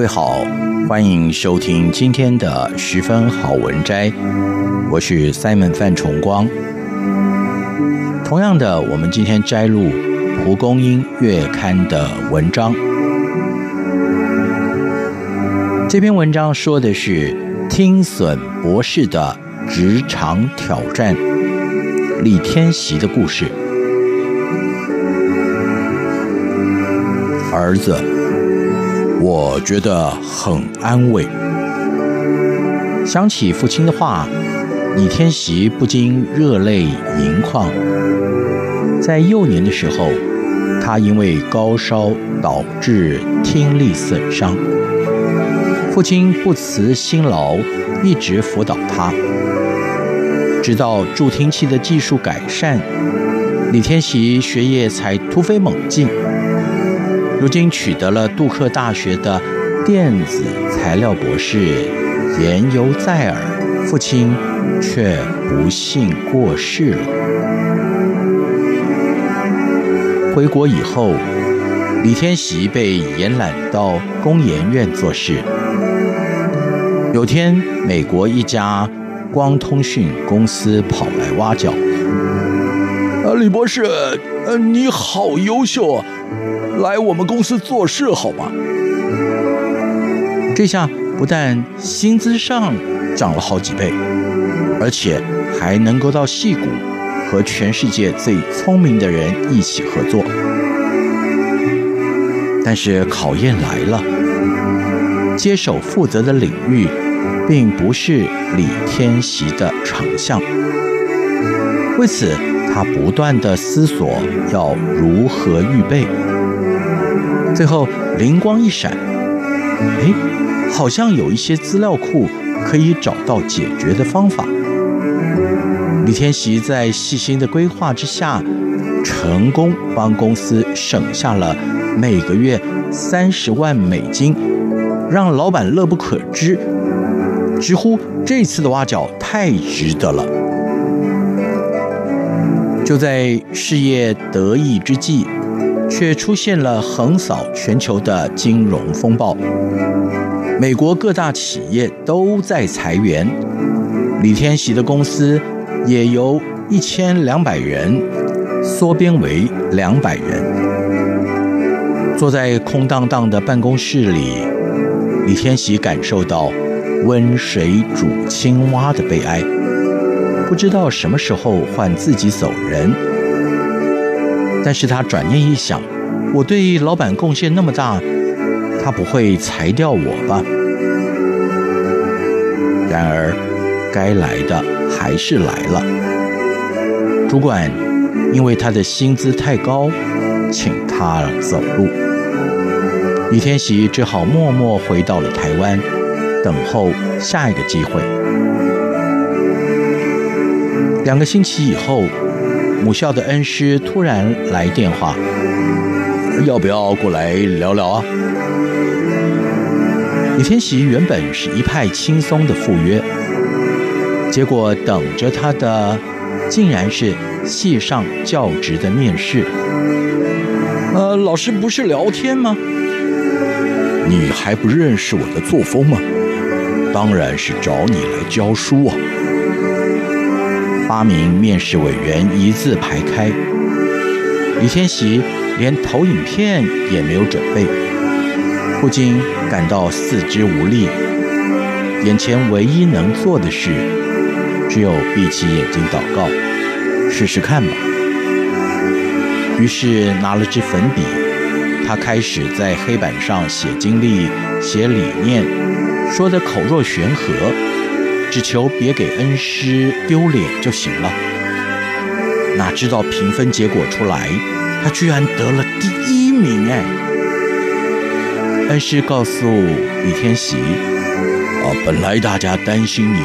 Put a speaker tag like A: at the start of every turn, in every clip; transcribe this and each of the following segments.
A: 各位好，欢迎收听今天的十分好文摘，我是 Simon 范崇光。同样的，我们今天摘录蒲公英月刊的文章。这篇文章说的是听损博士的职场挑战，李天锡的故事。儿子。我觉得很安慰。想起父亲的话，李天锡不禁热泪盈眶。在幼年的时候，他因为高烧导致听力损伤，父亲不辞辛劳，一直辅导他，直到助听器的技术改善，李天锡学业才突飞猛进。如今取得了杜克大学的电子材料博士，言犹在耳，父亲却不幸过世了。回国以后，李天喜被延揽到工研院做事。有天，美国一家光通讯公司跑来挖角。呃，李博士，呃，你好优秀啊！来我们公司做事好吗？这下不但薪资上涨了好几倍，而且还能够到戏谷和全世界最聪明的人一起合作。但是考验来了，接手负责的领域并不是李天锡的长项，为此他不断地思索要如何预备。最后灵光一闪，哎，好像有一些资料库可以找到解决的方法。李天锡在细心的规划之下，成功帮公司省下了每个月三十万美金，让老板乐不可支，直呼这次的挖角太值得了。就在事业得意之际。却出现了横扫全球的金融风暴，美国各大企业都在裁员，李天喜的公司也由一千两百人缩编为两百人。坐在空荡荡的办公室里，李天喜感受到温水煮青蛙的悲哀，不知道什么时候换自己走人。但是他转念一想，我对老板贡献那么大，他不会裁掉我吧？然而，该来的还是来了。主管因为他的薪资太高，请他走路。李天喜只好默默回到了台湾，等候下一个机会。两个星期以后。母校的恩师突然来电话，要不要过来聊聊啊？李天喜原本是一派轻松的赴约，结果等着他的竟然是系上教职的面试。呃，老师不是聊天吗？你还不认识我的作风吗？当然是找你来教书啊。八名面试委员一字排开，李天锡连投影片也没有准备，不禁感到四肢无力。眼前唯一能做的事，只有闭起眼睛祷告，试试看吧。于是拿了支粉笔，他开始在黑板上写经历、写理念，说得口若悬河，只求别给恩师丢脸就行了。哪知道评分结果出来，他居然得了第一名！哎，恩师告诉李天喜。啊，本来大家担心你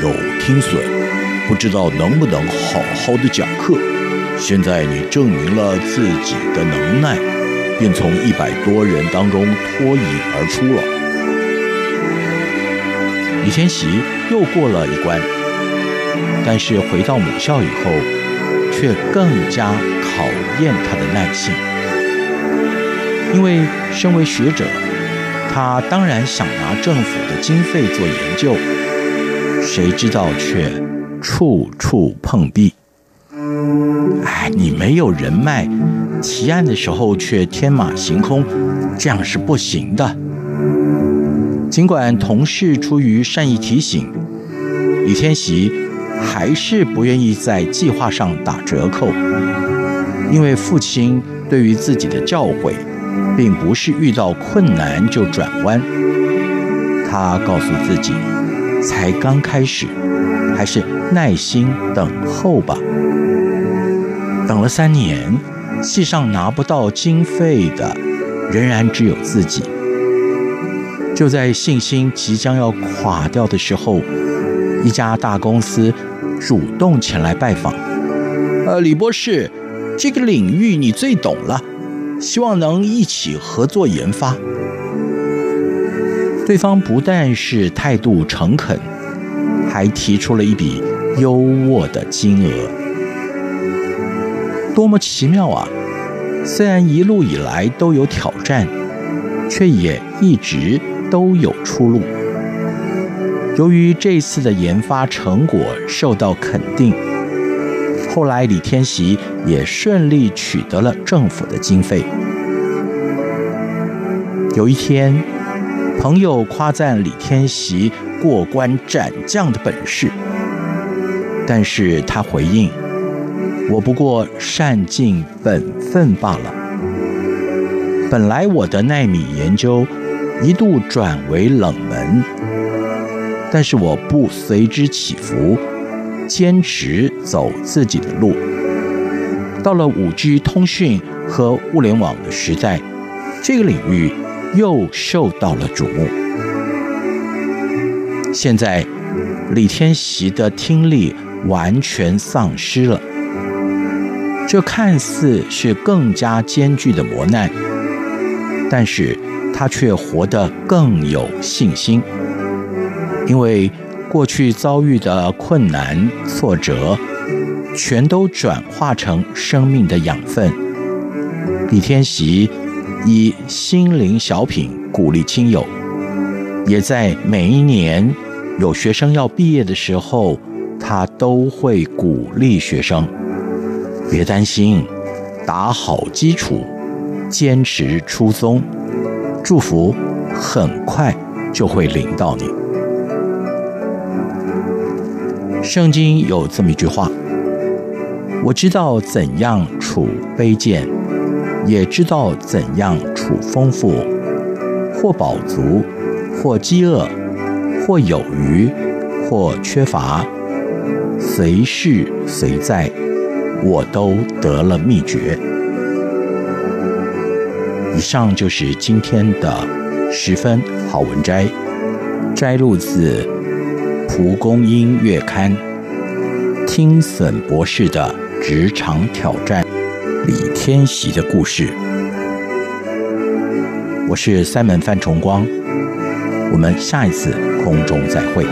A: 有听损，不知道能不能好好的讲课。现在你证明了自己的能耐，便从一百多人当中脱颖而出了。李天锡又过了一关，但是回到母校以后，却更加考验他的耐性，因为身为学者。他当然想拿政府的经费做研究，谁知道却处处碰壁。哎，你没有人脉，提案的时候却天马行空，这样是不行的。尽管同事出于善意提醒，李天喜还是不愿意在计划上打折扣，因为父亲对于自己的教诲。并不是遇到困难就转弯，他告诉自己，才刚开始，还是耐心等候吧。等了三年，戏上拿不到经费的，仍然只有自己。就在信心即将要垮掉的时候，一家大公司主动前来拜访。呃，李博士，这个领域你最懂了。希望能一起合作研发。对方不但是态度诚恳，还提出了一笔优渥的金额。多么奇妙啊！虽然一路以来都有挑战，却也一直都有出路。由于这次的研发成果受到肯定。后来，李天喜也顺利取得了政府的经费。有一天，朋友夸赞李天喜过关斩将的本事，但是他回应：“我不过善尽本分罢了。本来我的纳米研究一度转为冷门，但是我不随之起伏。”坚持走自己的路，到了五 G 通讯和物联网的时代，这个领域又受到了瞩目。现在，李天锡的听力完全丧失了，这看似是更加艰巨的磨难，但是他却活得更有信心，因为。过去遭遇的困难挫折，全都转化成生命的养分。李天喜以心灵小品鼓励亲友，也在每一年有学生要毕业的时候，他都会鼓励学生：别担心，打好基础，坚持初衷，祝福很快就会临到你。圣经有这么一句话：“我知道怎样处卑贱，也知道怎样处丰富，或饱足，或饥饿，或有余，或缺乏，随事随在，我都得了秘诀。”上就是今天的十分好文摘，摘录自。蒲公英月刊，听损博士的职场挑战，李天喜的故事。我是三门范崇光，我们下一次空中再会。